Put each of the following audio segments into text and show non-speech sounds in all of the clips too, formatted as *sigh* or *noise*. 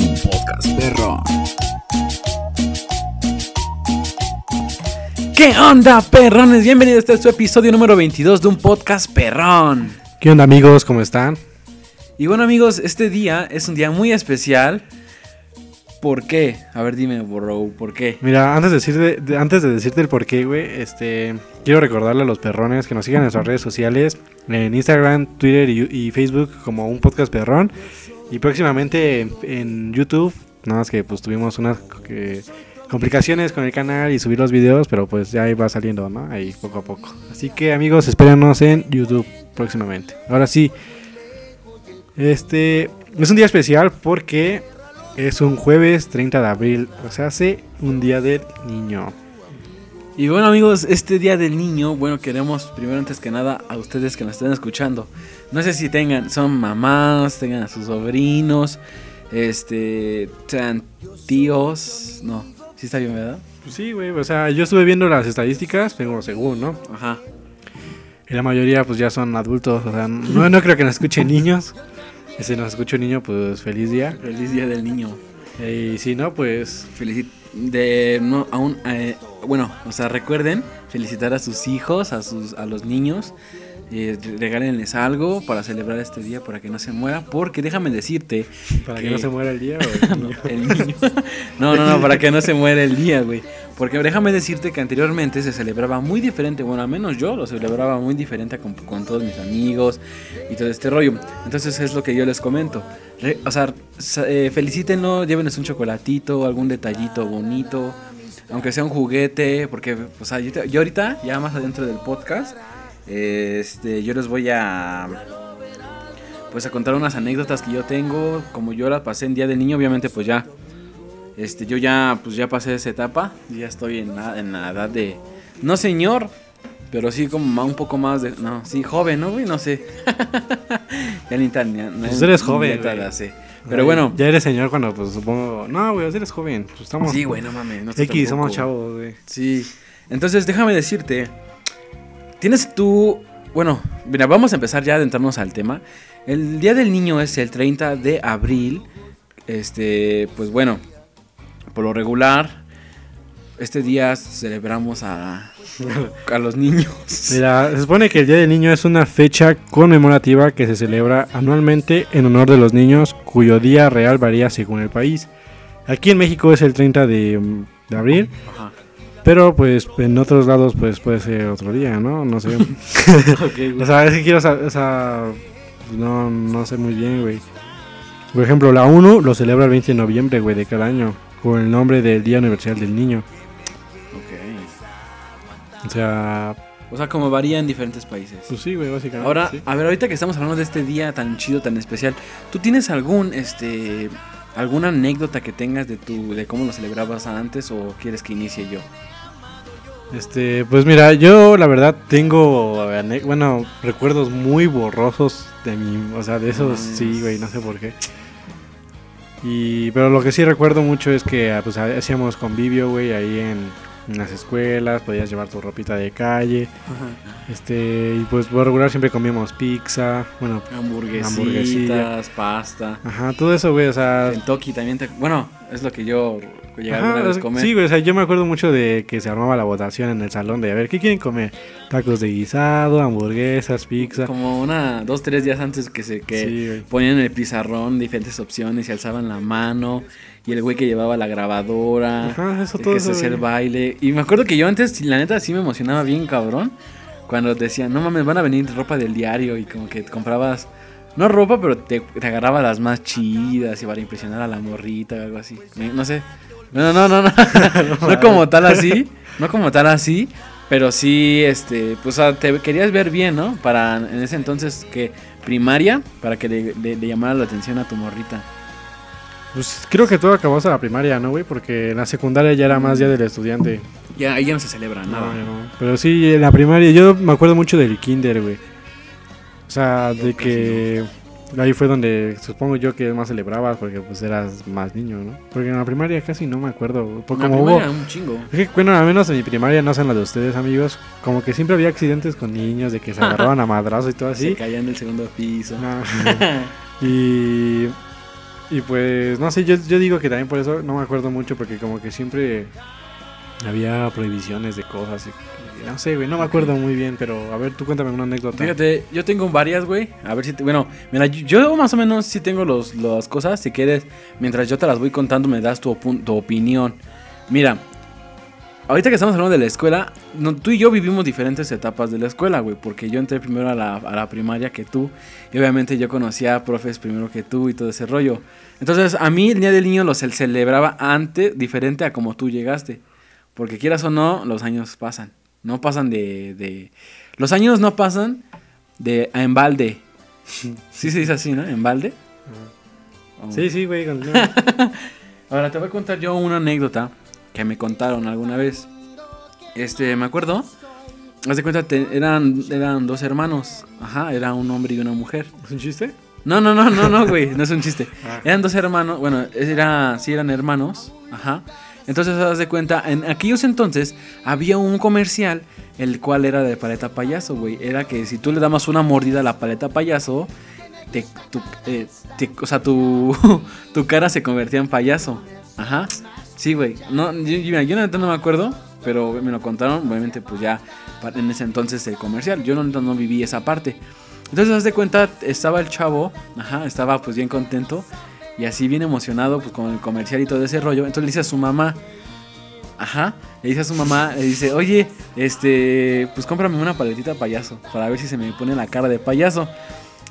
un podcast perrón. ¿Qué onda, perrones? Bienvenidos a este su episodio número 22 de un podcast perrón. ¿Qué onda amigos? ¿Cómo están? Y bueno, amigos, este día es un día muy especial. ¿Por qué? A ver, dime, bro, ¿por qué? Mira, antes de decirte, de- antes de decirte el por qué, güey, este, quiero recordarle a los perrones que nos sigan en nuestras redes sociales, en Instagram, Twitter y, y Facebook como un podcast perrón. Y próximamente en, YouTube, nada más que pues tuvimos unas complicaciones con el canal y subir los videos, pero pues ya ahí va saliendo, ¿no? Ahí poco a poco. Así que amigos, espéranos en YouTube próximamente. Ahora sí, este es un día especial porque es un jueves 30 de abril, o sea, hace un día del niño. Y bueno, amigos, este día del niño, bueno, queremos primero, antes que nada, a ustedes que nos estén escuchando. No sé si tengan, son mamás, tengan a sus sobrinos, este, sean tíos. No, sí está bien, ¿verdad? Pues sí, güey, o sea, yo estuve viendo las estadísticas, tengo según, ¿no? Ajá. Y la mayoría pues ya son adultos, o sea, no, no creo que nos escuchen niños. Y si nos escucha un niño, pues feliz día. Feliz día del niño. Y si no, pues Felici de no aún eh, bueno, o sea, recuerden felicitar a sus hijos, a sus a los niños. Eh, regálenles algo para celebrar este día para que no se muera, porque déjame decirte para que que- no se muera el día. o el niño. el niño. No, no, no, para que no se muera el día, güey. Porque déjame decirte que anteriormente se celebraba muy diferente. Bueno, al menos yo lo celebraba muy diferente con, con todos mis amigos y todo este rollo. Entonces es lo que yo les comento. Re- o sea, eh, felicítenlo, llévenles un chocolatito, algún detallito bonito. Aunque sea un juguete, porque o sea, yo, yo ahorita, ya más adentro del podcast, este, yo les voy a pues a contar unas anécdotas que yo tengo, como yo las pasé en Día del Niño, obviamente pues ya, este, yo ya, pues ya pasé esa etapa, ya estoy en la, en la edad de, no señor, pero sí como un poco más de, no, sí, joven, ¿no, güey? No sé. *laughs* ya ni tan, ya- no Pues eres ni joven, de esta Pero bueno, Ya eres señor cuando pues supongo... No, güey, eres joven. Pues estamos... sí, güey, no mames, no X, somos chavos, güey. Sí. Entonces, déjame decirte. Tienes tú. Bueno, mira, vamos a empezar ya a adentrarnos al tema. El Día del Niño es el 30 de abril. Este, pues bueno, por lo regular, este día celebramos a, *laughs* a los niños. Mira, se supone que el Día del Niño es una fecha conmemorativa que se celebra anualmente en honor de los niños, cuyo día real varía según el país. Aquí en México es el 30 de, mm, de abril, Ajá. pero pues en otros lados pues puede ser otro día, ¿no? No sé. *laughs* Ok, *laughs* o sea, es que quiero saber, o sea, no, no sé muy bien, güey. Por ejemplo, la ONU lo celebra el 20 de noviembre, güey, de cada año, con el nombre del Día Universal del Niño. O sea, O sea, como varía en diferentes países. pues sí, güey, básicamente. Ahora, sí. a ver, ahorita que estamos hablando de este día tan chido, tan especial, ¿tú tienes algún, este, alguna anécdota que tengas de tu, de cómo lo celebrabas antes o quieres que inicie yo? Este, pues mira, yo la verdad tengo, bueno, recuerdos muy borrosos de mi, o sea, de esos, sí, güey, no sé por qué. Y, pero lo que sí recuerdo mucho es que, ah, pues, hacíamos convivio, güey, ahí en, en las escuelas, podías llevar tu ropita de calle, este, y pues por regular siempre comíamos pizza, bueno, Hamburguesitas, pasta. ajá, todo eso, güey, o sea, Kentucky también te, bueno, es lo que yo llegué Ajá, vez comer. Sí, güey, o sea, yo me acuerdo mucho de que se armaba la votación en el salón de a ver, ¿qué quieren comer? Tacos de guisado, hamburguesas, pizza. Como una, dos, tres días antes que se, que Sí, ponían en el pizarrón diferentes opciones y alzaban la mano. Y el güey que llevaba la grabadora. Ajá, eso todo que se hacía el baile. Y me acuerdo que yo antes, la neta, sí me emocionaba bien, cabrón. Cuando decían, no mames, van a venir ropa del diario. Y como que comprabas, no ropa, pero te, te agarraba las más chidas y para impresionar a la morrita o algo así. No sé. No, no, no, no. no *laughs* como tal así. No como tal así. Pero sí, este, pues o sea, te querías ver bien, ¿no? Para en ese entonces que primaria, para que le, le- le llamara la atención a tu morrita. Pues creo que todo acabó hasta la primaria, ¿no, güey? Porque en la secundaria ya era más día del estudiante. Ya, ahí ya no se celebra nada. No, no. Pero sí, en la primaria yo me acuerdo mucho del kinder, güey. O sea, de que ahí fue donde supongo yo que más celebrabas porque pues eras más niño, ¿no? Porque en la primaria casi no me acuerdo. Porque como primaria hubo... un chingo. Es que, bueno, al menos en mi primaria, no sé en la de ustedes, amigos, como que siempre había accidentes con niños, de que se *laughs* agarraban a madrazo y todo Se así. caían del segundo piso. No. *laughs* y Y pues, no sé, yo, yo digo que también por eso no me acuerdo mucho, porque como que siempre había prohibiciones de cosas. Y, no sé, güey, no me acuerdo muy bien, pero a ver, tú cuéntame una anécdota. Fíjate, yo tengo varias, güey. A ver si. te- bueno, mira, yo, más o menos sí tengo los, las cosas. Si quieres, mientras yo te las voy contando, me das tu, tu opinión. Mira, ahorita que estamos hablando de la escuela, tú y yo vivimos diferentes etapas de la escuela, güey. Porque yo entré primero a la, a la primaria que tú. Y obviamente yo conocía a profes primero que tú y todo ese rollo. Entonces, a mí el Día del Niño lo cel- celebraba antes, diferente a como tú llegaste. Porque quieras o no, los años pasan. No pasan de. de- los años no pasan de a en balde. *laughs* Sí se dice así, ¿no? En balde. Oh. Sí, sí, güey. *laughs* Ahora te voy a contar yo una anécdota que me contaron alguna vez. Este, me acuerdo. Haz de cuenta, te- eran, eran dos hermanos. Ajá, era un hombre y una mujer. ¿Es un chiste? No, no, no, no, no, güey, no es un chiste. *laughs* Ah. Eran dos hermanos, bueno, era, sí eran hermanos, ajá. Entonces, haz de cuenta, en aquellos entonces había un comercial, el cual era de paleta payaso, güey. Era que si tú le dabas una mordida a la paleta payaso, te, tu, eh, te- o sea, tu, *laughs* tu cara se convertía en payaso. Ajá. Sí, güey. No, yo, yo, yo no me acuerdo, pero me lo contaron, obviamente, pues ya en ese entonces el comercial. Yo no, no viví esa parte. Entonces, haz de cuenta, estaba el chavo, ajá, estaba pues bien contento y así bien emocionado pues con el comercial y todo ese rollo. Entonces le dice a su mamá, ajá, le dice a su mamá, le dice, oye, este, pues cómprame una paletita payaso para ver si se me pone la cara de payaso.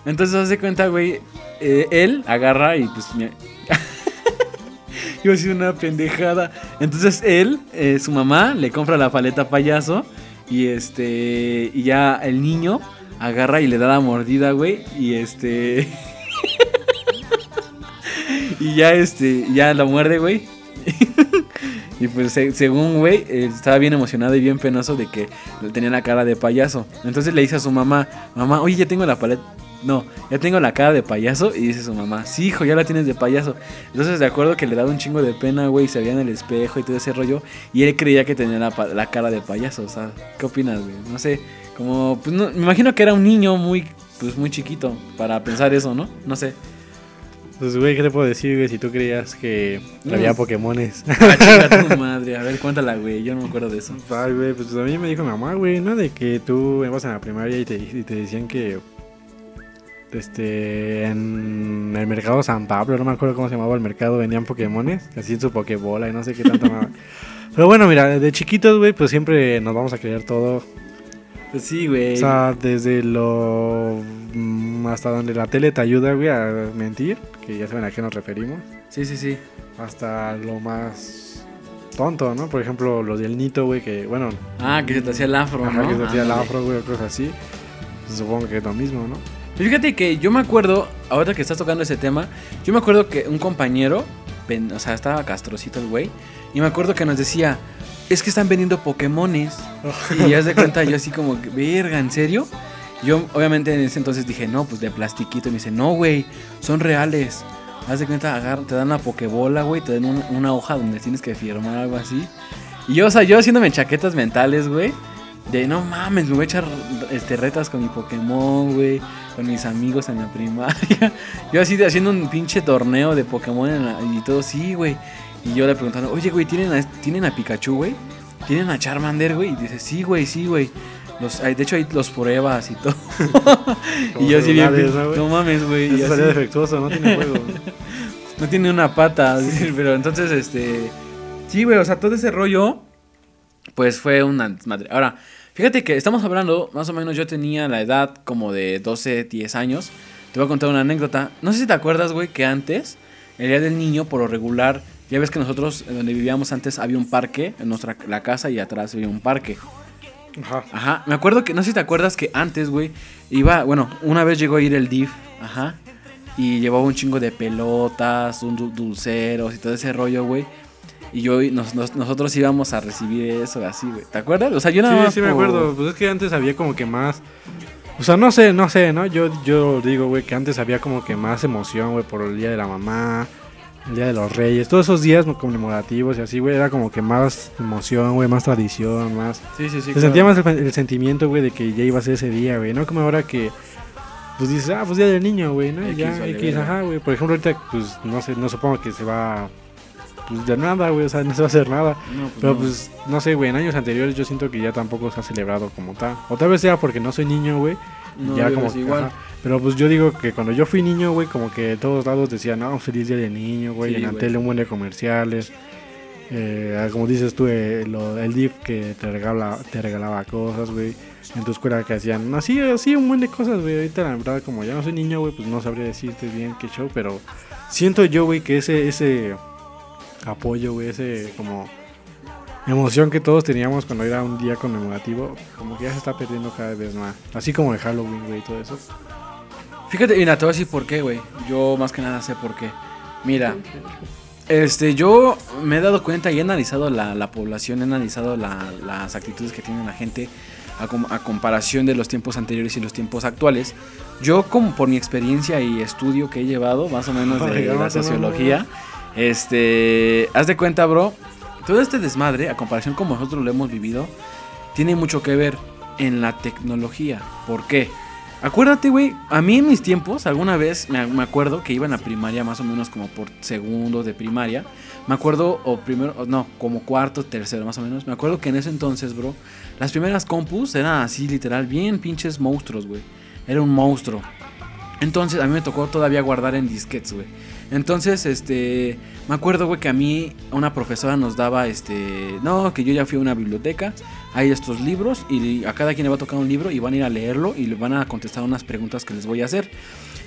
Entonces, haz de cuenta, güey, eh, él agarra y pues... me- *laughs* a decir una pendejada. Entonces él, eh, su mamá, le compra la paleta payaso. Y este. Y ya el niño agarra y le da la mordida, güey. Y este. *laughs* y ya este. Ya la muerde, güey. *laughs* y pues se- según, güey, eh, estaba bien emocionado y bien penoso de que tenía la cara de payaso. Entonces le dice a su mamá: Mamá, oye, ya tengo la paleta. No, ya tengo la cara de payaso. Y dice su mamá: Sí, hijo, ya la tienes de payaso. Entonces, de acuerdo que le daba un chingo de pena, güey, se veía en el espejo y todo ese rollo. Y él creía que tenía la, la cara de payaso, o sea, ¿qué opinas, güey? No sé, como, pues me imagino que era un niño muy, pues muy chiquito para pensar eso, ¿no? No sé. Pues, güey, ¿qué te puedo decir, güey? Si tú creías que había Pokémones. Ah, tu *laughs* madre, a ver, cuéntala, güey, yo no me acuerdo de eso. Ay, güey, pues a mí me dijo mi mamá, güey, ¿no? De que tú ibas en la primaria y te, y te decían que. Este. En el mercado San Pablo, no me acuerdo cómo se llamaba el mercado, vendían Pokémones, así en su Pokébola y no sé qué tanto. *laughs* Pero bueno, mira, de chiquitos, güey, pues siempre nos vamos a creer todo. Pues sí, güey. O sea, desde lo. mm, hasta donde la tele te ayuda, güey, a mentir, que ya saben a qué nos referimos. sí, sí, sí. Hasta lo más tonto, ¿no? Por ejemplo, los del Nito, güey, que, bueno, Ah, que se te hacía el afro, Ajá, ¿no? que se hacía el Ándale. afro, güey, o cosas así. Pues supongo que es lo mismo, ¿no? Pues Fíjate que yo me acuerdo, ahorita que estás tocando ese tema, yo me acuerdo que un compañero, o sea, estaba castrocito el güey, y me acuerdo que nos decía, es que están vendiendo Pokémones. y ya se cuenta, yo así como, verga, ¿en serio? Yo obviamente en ese entonces dije, no, pues de plastiquito. Y me dice, no, güey, son reales. Haz de cuenta, agar- te dan la pokebola, güey, te dan un- una hoja donde tienes que firmar algo así. Y yo, o sea, yo haciéndome chaquetas mentales, güey. De no mames, me voy a echar este, retas con mi Pokémon, güey. Con mis amigos en la primaria. *laughs* Yo así de haciendo un pinche torneo de Pokémon la- y todo, sí, güey. Y yo le preguntando, oye, güey, ¿tienen a, ¿tienen a Pikachu, güey? ¿Tienen a Charmander, güey? Y dice, sí, güey, sí, güey. Los, de hecho hay los pruebas y todo. *laughs* y yo así bien, ¿no, no mames, güey. y Eso salió defectuoso, no tiene juego. *laughs* no tiene una pata, *laughs* pero entonces, este... Sí, güey, o sea, todo ese rollo, pues fue una madre. Ahora, fíjate que estamos hablando, más o menos yo tenía la edad como de 12, 10 años. Te voy a contar una anécdota. No sé si te acuerdas, güey, que antes, el Día del Niño, por lo regular, ya ves que nosotros, donde vivíamos antes, había un parque, en nuestra la casa y atrás había un parque. Ajá. Ajá, me acuerdo que, no sé si te acuerdas que antes, güey, iba, bueno, una vez llegó a ir el DIF, ajá, y llevaba un chingo de pelotas, un dulceros y todo ese rollo, güey. Y yo, y nos- nos- nosotros íbamos a recibir eso así, güey. ¿Te acuerdas? O sea, yo nada Sí, más sí me por- acuerdo. Pues es que antes había como que más... O sea, no sé, no sé, ¿no? Yo, yo digo, güey, que antes había como que más emoción, güey, por el Día de la Mamá, el Día de los Reyes. Todos esos días conmemorativos y así, güey, era como que más emoción, güey, más tradición, más... Sí, sí, sí. Se claro. sentía más el, el sentimiento, güey, de que ya iba a ser ese día, güey. No como ahora que pues dices, ah, pues día del niño, güey, ¿no? Y X, ya, vale, X, ajá, güey. Por ejemplo, ahorita, pues, no sé, no supongo que se va, pues, de nada, güey, o sea, *laughs* no se va a hacer nada. No, pues Pero no. pues, no sé, güey, en años anteriores yo siento que ya tampoco se ha celebrado como tal. O tal vez sea porque no soy niño, güey. No, ya como igual. ajá. Pero pues yo digo que cuando yo fui niño, güey, como que de todos lados decían, no, feliz día de niño, güey. Sí, en la tele un buen de comerciales. Eh, como dices tú, eh, lo- el DIF que te, regala, te regalaba cosas, güey. En tu escuela que hacían así, así un buen de cosas, güey. Ahorita la verdad, como ya no soy niño, güey, pues no sabría decirte bien qué show. Pero siento yo, güey, que ese, ese apoyo, güey, ese como emoción que todos teníamos cuando era un día conmemorativo, como que ya se está perdiendo cada vez más. Así como el Halloween, güey, y todo eso. Fíjate, mira, te voy a decir por qué, güey. Yo más que nada sé por qué. Mira, este, yo me he dado cuenta y he analizado la, la población, he analizado la- las actitudes que tiene la gente a, com- a comparación de los tiempos anteriores y los tiempos actuales. Yo, como por mi experiencia y estudio que he llevado, más o menos de *laughs* Ay, la no, sociología, este, haz de cuenta, bro, todo este desmadre, a comparación como nosotros lo hemos vivido, tiene mucho que ver en la tecnología. ¿Por qué? Acuérdate, güey, a mí en mis tiempos, alguna vez me, me acuerdo que iba en la primaria, más o menos como por segundo de primaria. Me acuerdo, o primero, no, como cuarto, tercero, más o menos. Me acuerdo que en ese entonces, bro, las primeras compus eran así, literal, bien pinches monstruos, güey. Era un monstruo. Entonces, a mí me tocó todavía guardar en disquetes, güey. Entonces, este, me acuerdo, güey, que a mí una profesora nos daba, este, no, que yo ya fui a una biblioteca, hay estos libros y a cada quien le va a tocar un libro y van a ir a leerlo y le van a contestar unas preguntas que les voy a hacer.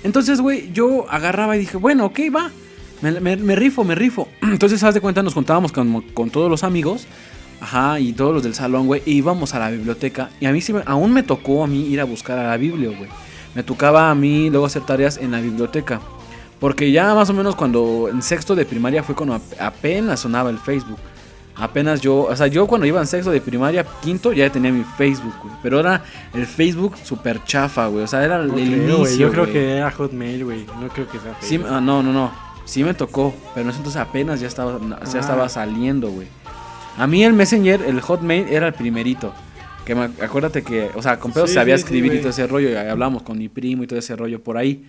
Entonces, güey, yo agarraba y dije, bueno, ok, va, me, rifo, me rifo. *clears throat* Entonces, haz de cuenta, nos contábamos con, con todos los amigos, ajá, y todos los del salón, güey, y íbamos a la biblioteca y a mí sí, aún me tocó a mí ir a buscar a la Biblia, güey. Me tocaba a mí luego hacer tareas en la biblioteca. Porque ya más o menos cuando en sexto de primaria fue cuando ap- apenas sonaba el Facebook. Apenas yo, o sea, yo cuando iba en sexto de primaria, quinto, ya tenía mi Facebook, güey. Pero era el Facebook super chafa, güey. O sea, era el, inicio. Yo creo que era Hotmail, güey. No creo que sea Sí, Facebook. ah, no, no, no. Sí me tocó. Pero en ese entonces apenas ya estaba, ya Ah. estaba saliendo, güey. A mí el Messenger, el Hotmail, era el primerito. Que me, acuérdate que, o sea, con pedos Sí, sabía sí, sí, escribir y todo ese rollo. Y hablamos con mi primo y todo ese rollo por ahí.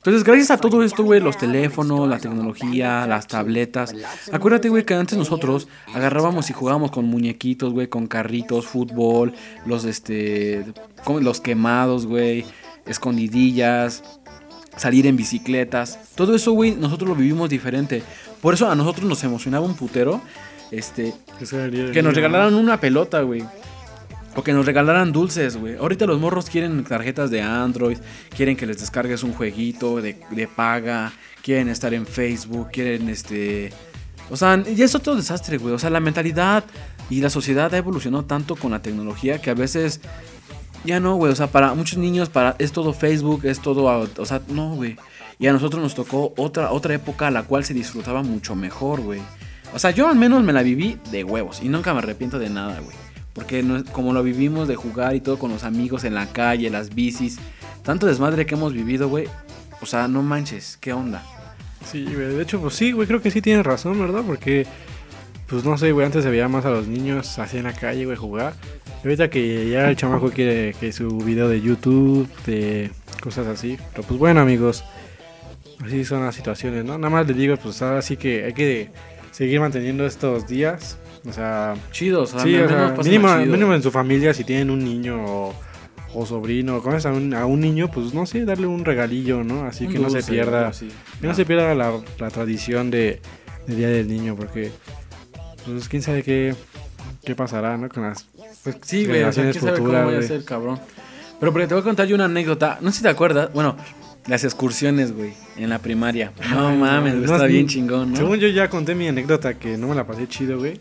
Entonces, gracias a todo esto, güey, los teléfonos, la tecnología, las tabletas. Acuérdate, güey, que antes nosotros agarrábamos y jugábamos con muñequitos, güey, con carritos, fútbol, los, este, los quemados, güey, escondidillas, salir en bicicletas. Todo eso, güey, nosotros lo vivimos diferente. Por eso a nosotros nos emocionaba un putero, este, Que nos regalaran una pelota, güey. Que nos regalaran dulces, güey. Ahorita los morros quieren tarjetas de Android, quieren que les descargues un jueguito de, de paga, quieren estar en Facebook, quieren este... O sea, ya es otro desastre, güey. O sea, la mentalidad y la sociedad ha evolucionado tanto con la tecnología que a veces ya no, güey. O sea, para muchos niños para es todo Facebook, es todo, o sea, no, güey. Y a nosotros nos tocó otra otra época a la cual se disfrutaba mucho mejor, güey. O sea, yo al menos me la viví de huevos y nunca me arrepiento de nada, güey. Porque no como lo vivimos de jugar y todo con los amigos en la calle, las bicis, tanto desmadre que hemos vivido, güey. O sea, no manches, ¿qué onda? Sí, güey. De hecho, pues sí, güey, creo que sí tienes razón, ¿verdad? Porque, pues no sé, güey, antes se veía más a los niños así en la calle, güey, jugar. Ahorita que ya el chamaco quiere que su video de YouTube, de cosas así. Pero pues bueno, amigos, así son las situaciones, ¿no? Nada más les digo, pues ahora sí que hay que seguir manteniendo estos días. O sea, Chidos, o sea, sí, al o sea, menos pásenla mínimo, chido. mínimo en su familia, si tienen un niño o, o sobrino, conoces a un, a un niño, pues no sé, darle un regalillo, ¿no? Así Un que no se pierda. Que no se pierda la, la tradición de, de Día del Niño, porque pues quién sabe qué, qué pasará, ¿no? Con las pues, Sí, güey, o sea, generaciones quién sabe cómo voy a ser, cabrón. Pero porque te voy a contar yo una anécdota. No sé si te acuerdas. Bueno, las excursiones, güey, en la primaria. No mames, no, está bien chingón, ¿no? Según yo ya conté mi anécdota que no me la pasé chido, güey.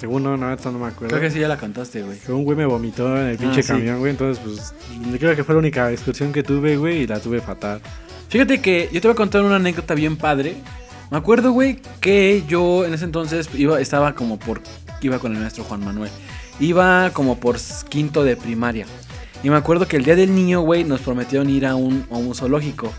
Según no, no, esto no me acuerdo. Creo que sí ya la cantaste, güey. Que un güey me vomitó en el pinche Ah, sí. camión, güey. Entonces, pues, creo que fue la única excursión que tuve, güey, y la tuve fatal. Fíjate que yo te voy a contar una anécdota bien padre. Me acuerdo, güey, que yo en ese entonces iba, estaba como por. Iba con el maestro Juan Manuel. Iba como por quinto de primaria. Y me acuerdo que el día del niño, güey, nos prometieron ir a un, a un zoológico.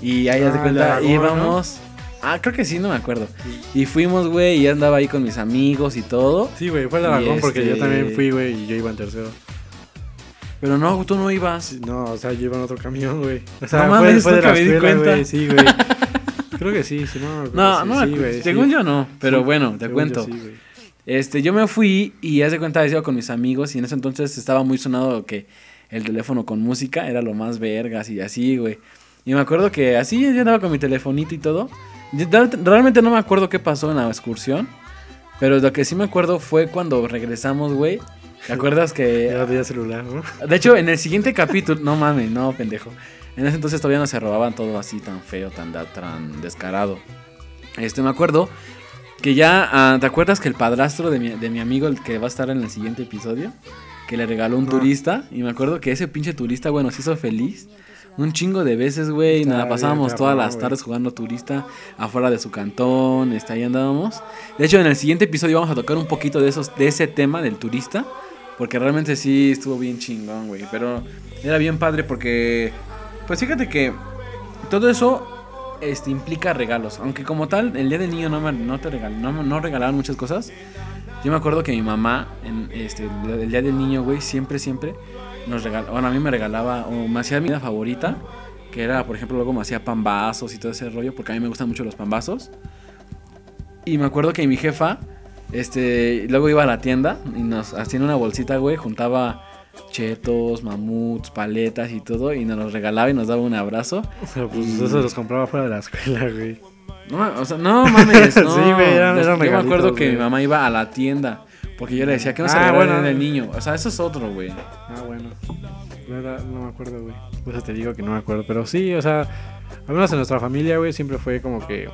Y ahí, haz de Ah, cuenta, íbamos. Ah, creo que sí, no me acuerdo. Y fuimos, güey, y andaba ahí con mis amigos y todo. Sí, güey, fue el Y Aragón porque yo este- también fui, güey, y yo iba en tercero. Pero no, tú no ibas. No, o sea, yo iba en otro camión, güey. O sea, No fue, mames, fue de nunca la escuela, güey. Sí, güey. *laughs* Creo que sí, sí, no. No, no, sí, güey, según sí. yo no, pero Sí, bueno, te cuento. yo sí. Este, yo me fui y hace cuenta iba con mis amigos y en ese entonces estaba muy sonado que el teléfono con música era lo más vergas y así, güey. Y me acuerdo que así yo andaba con mi telefonito y todo. Realmente no me acuerdo qué pasó en la excursión, pero lo que sí me acuerdo fue cuando regresamos, güey. ¿Te acuerdas que *laughs* Ya tenía celular, ¿no? de hecho, en el siguiente capítulo, no mames, no, pendejo. En ese entonces todavía no se robaban todo así tan feo, tan, tan descarado. Este, me acuerdo que ya, ah, ¿te acuerdas que el padrastro de mi, de mi amigo, el que va a estar en el siguiente episodio, que le regaló un turista? Y me acuerdo que ese pinche turista, güey, nos hizo feliz. Un chingo de veces, güey, bien, pasábamos todas las tardes jugando turista afuera de su cantón, este, ahí andábamos. De hecho, en el siguiente episodio vamos a tocar un poquito de esos, de ese tema del turista, porque realmente sí estuvo bien chingón, güey. Pero era bien padre porque, pues fíjate que todo eso este, implica regalos. Aunque como tal, el día del niño no, me, no te regal, no, no regalaban muchas cosas. Yo me acuerdo que mi mamá, en, este, el día del niño, güey, siempre, siempre nos regalaba, bueno, a mí me regalaba, o me hacía mi comida favorita, que era, por ejemplo, luego me hacía pambazos y todo ese rollo, porque a mí me gustan mucho los pambazos. Y me acuerdo que mi jefa, este, luego iba a la tienda y nos hacía en una bolsita, güey, juntaba chetos, mamuts, paletas y todo, y nos los regalaba y nos daba un abrazo. O sea, pues Y- eso los compraba fuera de la escuela, güey. No, o sea, no mames, no. *laughs* Sí, güey, eran- eran Yo me acuerdo que mi güey. mamá iba a la tienda, porque yo le decía que no se Ah, le bueno. bueno. el niño. O sea, eso es otro, güey. Ah, bueno. La verdad, no me acuerdo, güey. Por eso te digo que no me acuerdo. Pero sí, o sea, al menos en nuestra familia, güey, siempre fue como que.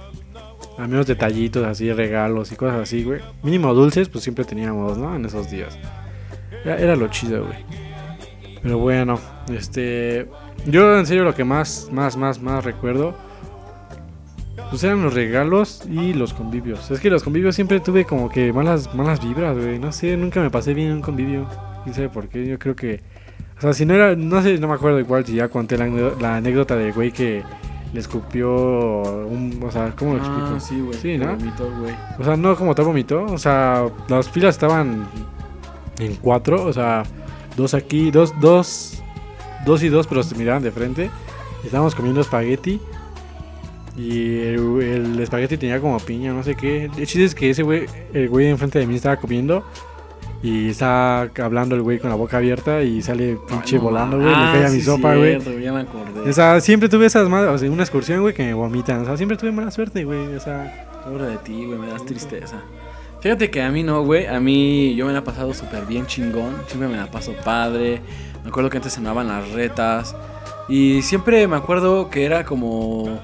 Al menos detallitos así, regalos y cosas así, güey. Mínimo dulces, pues siempre teníamos, ¿no? En esos días. Era, era lo chido, güey. Pero bueno, este. Yo en serio lo que más, más, más, más recuerdo. Pues eran los regalos y los convivios. Es que los convivios siempre tuve como que malas, malas vibras, güey. No sé, nunca me pasé bien en un convivio. Quién sabe por qué. Yo creo que. O sea, si no era. No sé, no me acuerdo igual si ya conté la, anécdota- la anécdota del güey que le escupió un. O sea, ¿cómo lo explico? Ah, sí, güey. Sí, ¿no? Vomitó, güey. O sea, no como tal vomitó. O sea, las filas estaban en cuatro. O sea, dos aquí, dos, dos, dos y dos, pero se miraban de frente. Estábamos comiendo espagueti. Y el, el espagueti tenía como piña, no sé qué. El chiste es que ese güey, el güey enfrente de mí estaba comiendo. Y está hablando el güey con la boca abierta. Y sale pinche Ay, no volando, güey. le cae a Ah, mi sí, sopa, güey. O sea, siempre tuve esas malas. O sea, una excursión, güey, que me vomitan. O sea, siempre tuve mala suerte, güey. O sea. Pobre de ti, güey, me das tristeza. Fíjate que a mí no, güey. A mí yo me la he pasado súper bien chingón. Siempre me la paso padre. Me acuerdo que antes se me daban las retas. Y siempre me acuerdo que era como...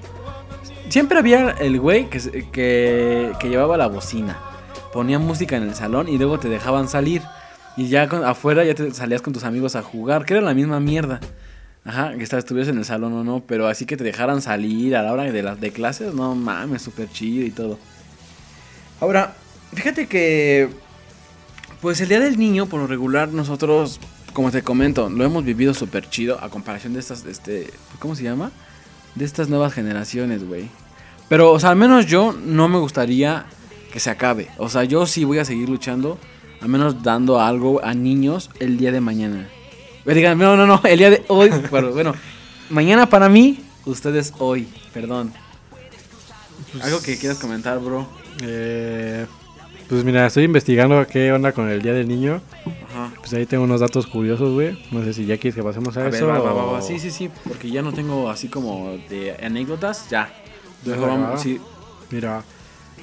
Siempre había el güey que, que, llevaba la bocina. Ponía música en el salón y luego te dejaban salir. Y ya afuera ya te salías con tus amigos a jugar, que era la misma mierda. Ajá, que estuvieras en el salón o no, pero así que te dejaran salir a la hora de las de clases, no mames, súper chido y todo. Ahora, fíjate que, pues el Día del Niño, por lo regular, nosotros, como te comento, lo hemos vivido súper chido a comparación de estas, este, ¿cómo se llama? De estas nuevas generaciones, güey. Pero, o sea, al menos yo no me gustaría que se acabe. O sea, yo sí voy a seguir luchando, al menos dando algo a niños el día de mañana. Eh, Digan, no, no, no, el día de hoy, *laughs* pero bueno, mañana para mí, ustedes hoy, perdón. Algo que quieras comentar, bro. Eh, pues mira, estoy investigando qué onda con el Día del Niño. Ajá. Pues ahí tengo unos datos curiosos, güey. No sé si ya quieres que pasemos a, A ver, eso. va, va, va, o- va. Sí, sí, sí, porque ya no tengo así como de anécdotas, ya. Mejor vamos, sí. Mira,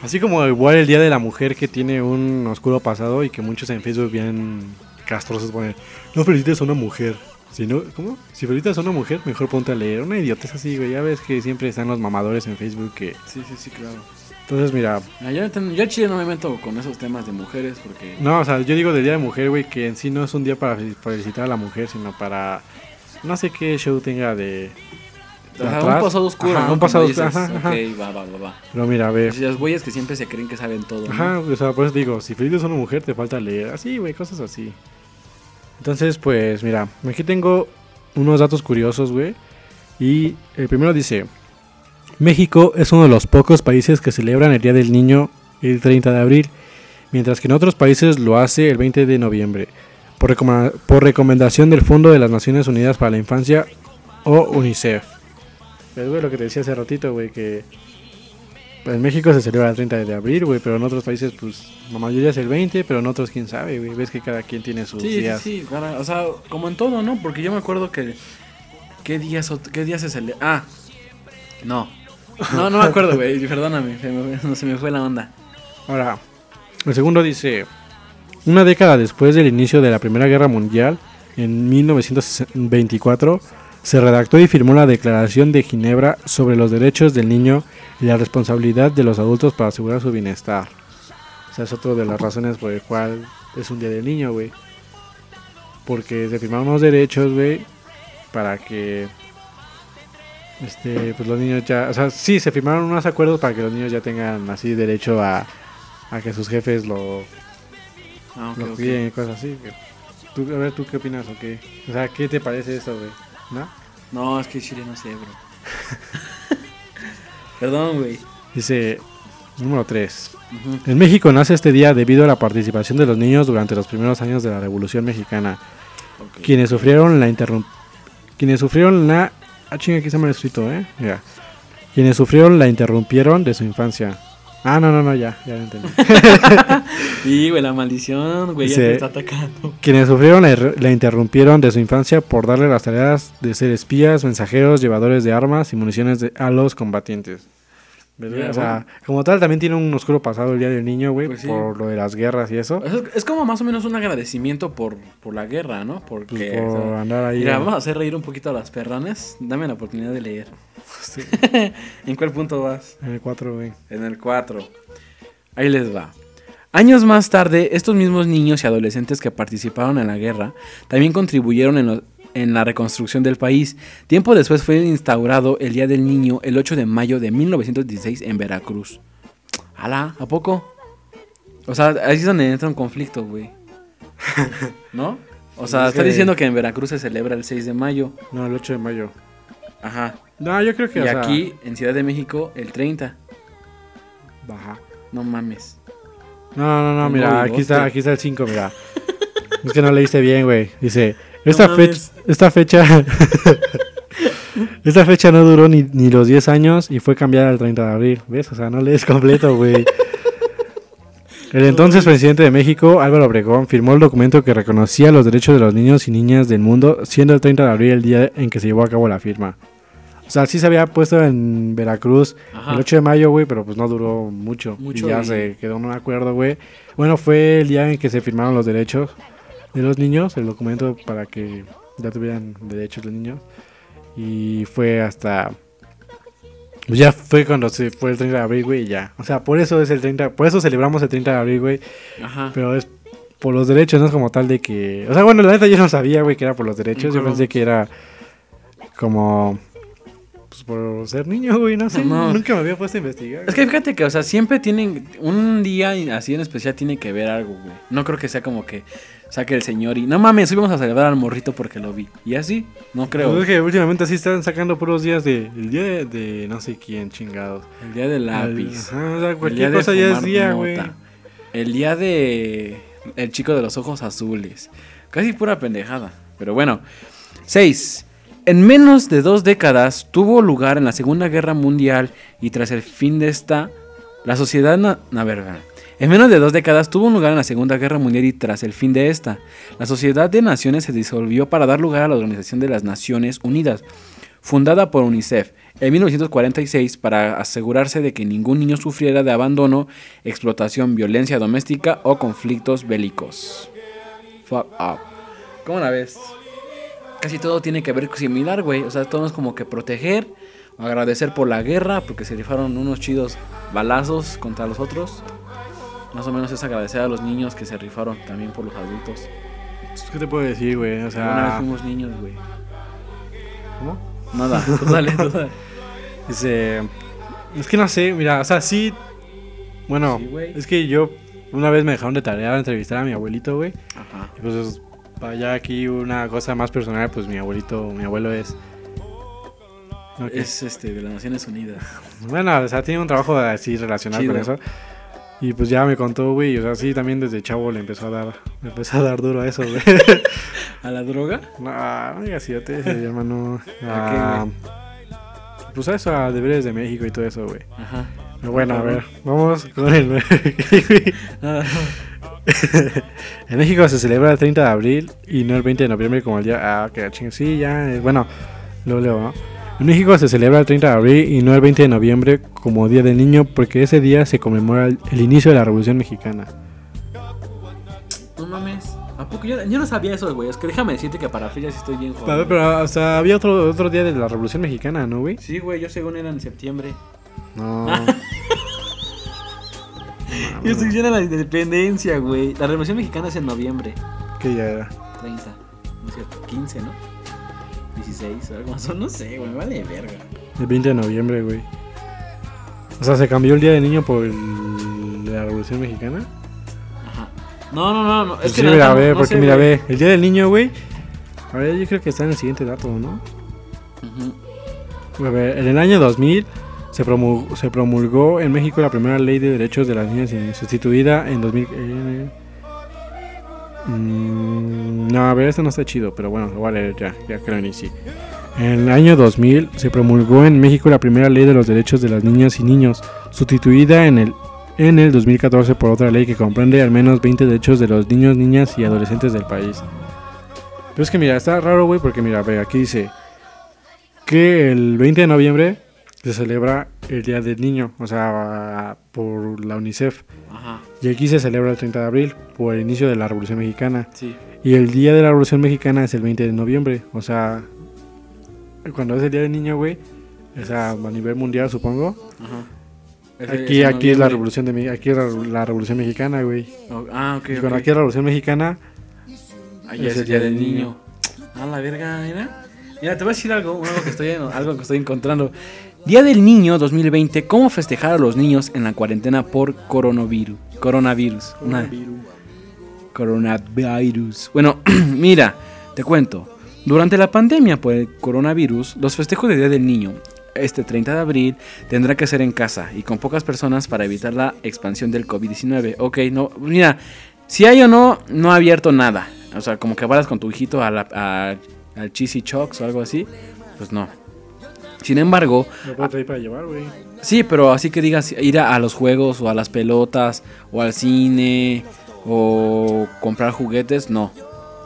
así como igual el Día de la Mujer que tiene un oscuro pasado y que muchos en Facebook bien castrosos ponen, no felicites a una mujer. Si no, ¿cómo? Si felicitas a una mujer, mejor ponte a leer. Una idiotez así, güey. Ya ves que siempre están los mamadores en Facebook que... Sí, sí, sí, claro. Entonces, mira, Ah, Yo, yo chile no me meto con esos temas de mujeres porque... no, o sea, yo digo del Día de Mujer, güey, que en sí no es un día para fel- felicitar a la mujer, sino para... No sé qué show tenga de... Atrás. un pasado oscuro, Ajá, ¿no? un pasado oscuro, ajá, ajá. Ok, va, va, va, va. Pero mira, a ver. Los güeyes que siempre se creen que saben todo, ¿no? Ajá, o sea, por eso digo, si felicitas a una mujer te falta leer. Así, güey, cosas así. Entonces, pues, mira, aquí tengo unos datos curiosos, güey. Y el primero dice, México es uno de los pocos países que celebran el Día del Niño el 30 de abril, mientras que en otros países lo hace el 20 de noviembre. por, recomendación del Fondo de las Naciones Unidas para la Infancia o UNICEF. Es lo que te decía hace ratito, güey, que en México se celebra el 30 de abril, güey, pero en otros países, pues, la mayoría es el 20, pero en otros, quién sabe, güey. Ves que cada quien tiene sus Sí, sí, días. sí, para- o sea, como en todo, ¿no? Porque yo me acuerdo que... ¿Qué días, qué días se celebra? Ah, no. No, no me acuerdo, güey, perdóname, se me, no *laughs* se me fue la onda. Ahora, el segundo dice, una década después del inicio de la Primera Guerra Mundial, en 1924, se redactó y firmó la Declaración de Ginebra sobre los derechos del niño y la responsabilidad de los adultos para asegurar su bienestar. O sea, es otra de las razones por el cual es un día del niño, güey. Porque se firmaron unos derechos, güey, para que este, pues los niños ya, o sea, sí, se firmaron unos acuerdos para que los niños ya tengan así derecho a, a que sus jefes lo, Ah, lo ok. cuiden y cosas así. Tú, a ver, ¿tú qué opinas o qué? O sea, ¿qué te parece esto, güey? ¿No? No, es que Chile no sé, bro. *laughs* Perdón, güey. Dice, número 3. Ujú. En México nace este día debido a la participación de los niños durante los primeros años de la Revolución Mexicana, quienes sufrieron la interrum- quienes sufrieron la ah chinga aquí está mal escrito, eh. Mira. Quienes sufrieron la interrumpieron de su infancia. Ah, no, no, no, ya, ya lo entendí. *laughs* Sí, güey, la maldición, güey, ya te está atacando. Quienes sufrieron la, interrumpieron de su infancia por darle las tareas de ser espías, mensajeros, llevadores de armas y municiones de- a los combatientes. O sea, como tal, también tiene un oscuro pasado el Día del Niño, güey, Pues sí. por lo de las guerras y eso. Es, es como más o menos un agradecimiento por, por la guerra, ¿no? Pues, Porque. por o sea, andar ahí. mira, vamos a hacer reír un poquito a las perranes. Dame la oportunidad de leer. *laughs* sí, *laughs* ¿En cuál punto vas? en el 4, güey. En el 4. Ahí les va. Años más tarde, estos mismos niños y adolescentes que participaron en la guerra también contribuyeron en, lo- en la reconstrucción del país. Tiempo después fue instaurado el Día del Niño el 8 de mayo de 1916 en Veracruz. ¿Alá? ¿A poco? O sea, ahí es donde entra un conflicto, güey. *laughs* ¿No? O sea, Es está que- diciendo que en Veracruz se celebra el 6 de mayo. No, el 8 de mayo. Ajá. No, yo creo que, Y o sea, aquí, en Ciudad de México, el 30. Baja. No mames. No, no, no, mira, aquí está, aquí está el 5, mira. *laughs* es que no leíste bien, güey. Dice, esta, No fecha, *laughs* esta fecha... esta fecha no duró ni, ni los 10 años y fue cambiada al 30 de abril. ¿Ves? O sea, no lees completo, güey. El entonces presidente de México, Álvaro Obregón, firmó el documento que reconocía los derechos de los niños y niñas del mundo, siendo el 30 de abril el día en que se llevó a cabo la firma. O sea, sí se había puesto en Veracruz Ajá. el 8 de mayo, güey, pero pues no duró mucho. Mucho y ya y- se quedó en un acuerdo, güey. Bueno, fue el día en que se firmaron los derechos de los niños, el documento para que ya tuvieran derechos los niños. Y fue hasta... Pues ya fue cuando se fue el 30 de abril, güey, y ya. O sea, por eso es el 30... Por eso celebramos el 30 de abril, güey. Ajá. Pero es por los derechos, no es como tal de que... O sea, bueno, la neta yo no sabía, güey, que era por los derechos. Yo pensé que era como... Pues por ser niño, güey, no sé. No. Nunca me había puesto a investigar. Es que fíjate que, o sea, siempre tienen. Un día así en especial tiene que ver algo, güey. No creo que sea como que saque el señor y. No mames, hoy vamos a celebrar al morrito porque lo vi. Y así, no creo. Pues es que últimamente así están sacando puros días de... El día de, de no sé quién, chingados. El día del lápiz. Ajá, o sea, el día cualquier de cosa ya es día, güey. El día de. El chico de los ojos azules. Casi pura pendejada. Pero bueno. 6. En menos de dos décadas tuvo lugar en la Segunda Guerra Mundial y tras el fin de esta, la sociedad... Na a ver, a ver. En menos de dos décadas tuvo lugar en la Segunda Guerra Mundial y tras el fin de esta, la Sociedad de Naciones se disolvió para dar lugar a la Organización de las Naciones Unidas, fundada por UNICEF en 1946 para asegurarse de que ningún niño sufriera de abandono, explotación, violencia doméstica o conflictos bélicos. Fuck up. ¿Cómo la ves? Casi todo tiene que ver similar, güey. O sea, todo es como que proteger, agradecer por la guerra, porque se rifaron unos chidos balazos contra los otros. Más o menos es agradecer a los niños que se rifaron también por los adultos. ¿Qué te puedo decir, güey? O Una vez sea... fuimos niños, güey. ¿Cómo? Nada, tú *laughs* dale, tú dale. Dice... Es que no sé, mira, o sea, sí... Bueno, Sí, es que yo... Una vez me dejaron de tarea entrevistar a mi abuelito, güey. Ajá. Y pues para allá aquí una cosa más personal, pues mi abuelito, mi abuelo es... Es este de las Naciones Unidas. *laughs* Bueno, o sea, tiene un trabajo así relacionado Chido. con eso. Y pues ya me contó, güey. O sea, sí, también desde chavo le empezó a dar, le empezó a dar duro a eso, güey. *laughs* ¿A la droga? no, no digas así, yo te decía, hermano. *laughs* ¿A A, pues a eso, a deberes de México y todo eso, güey. Ajá. Pero bueno, a ver, vamos con el. *laughs* En México se celebra el 30 de abril y no el 20 de noviembre como el día. Ah, que ching. Sí, ya. eh, Bueno, lo leo, ¿no? En México se celebra el 30 de abril y no el 20 de noviembre como Día del Niño porque ese día se conmemora el, el inicio de la Revolución Mexicana. no mames. ¿A poco? Yo, yo no sabía eso, güey. Es que déjame decirte que para fechas estoy bien A jodido. ver, pero o sea, había otro, otro día de la Revolución Mexicana, ¿no, güey? Sí, güey, yo según era en septiembre. No. *laughs* Yo estoy de la independencia, güey. La revolución mexicana es en noviembre. ¿Qué día era? 30. No es cierto, 15, ¿no? 16 o algo más. No sé, güey, vale verga. El 20 de noviembre, güey. O sea, se cambió el Día del Niño por el de la Revolución Mexicana. Ajá. No, no, no, no. Pues Es que sí, mira, no- ver, no porque sé, mira, güey. ve, el Día del Niño, güey. A ver, yo creo que está en el siguiente dato, ¿no? Ujú. A ver, en el año 2000 se promulgó, en México la primera ley de derechos de las niñas y sustituida en 2000. eh, mm, no, a ver, este no está chido, pero bueno, lo voy a leer ya, ya que lo inicié. En el año 2000 se promulgó en México la primera ley de los derechos de las niñas y niños, sustituida en el, en el 2014 por otra ley que comprende al menos 20 derechos de los niños, niñas y adolescentes del país. Pero es que mira, está raro, güey, porque mira, ve, aquí dice que el 20 de noviembre se celebra el Día del Niño, o sea, por la UNICEF. Ajá, Y aquí se celebra el 30 de abril, por el inicio de la Revolución Mexicana. sí. Y el Día de la Revolución Mexicana es el 20 de noviembre, o sea, cuando es el Día del Niño, güey, o sea, a nivel mundial, supongo. Ajá. Ese- Aquí, ese aquí es la. Revolución de aquí es la, la Revolución Mexicana, güey. Oh, Ah, ok. Y cuando aquí es la Revolución Mexicana, Ahí es el día del niño. Ah, la verga, mira. Mira, te voy a decir algo, algo que estoy, algo que estoy encontrando. Día del Niño 2020, ¿cómo festejar a los niños en la cuarentena por coronavirus? Coronavirus. Una- coronavirus. Bueno, *clears throat* mira, te cuento. Durante la pandemia por el coronavirus, los festejos de Día del Niño, este 30 de abril, tendrá que ser en casa y con pocas personas para evitar la expansión del COVID-19. Ok, no, mira, si hay o no, no ha abierto nada. O sea, como que varas con tu hijito a la- al Cheesy Chocs o algo así, pues no. Sin embargo, puedo traer para llevar, güey. Sí, pero así que digas ir a, a los juegos o a las pelotas o al cine o comprar juguetes, no.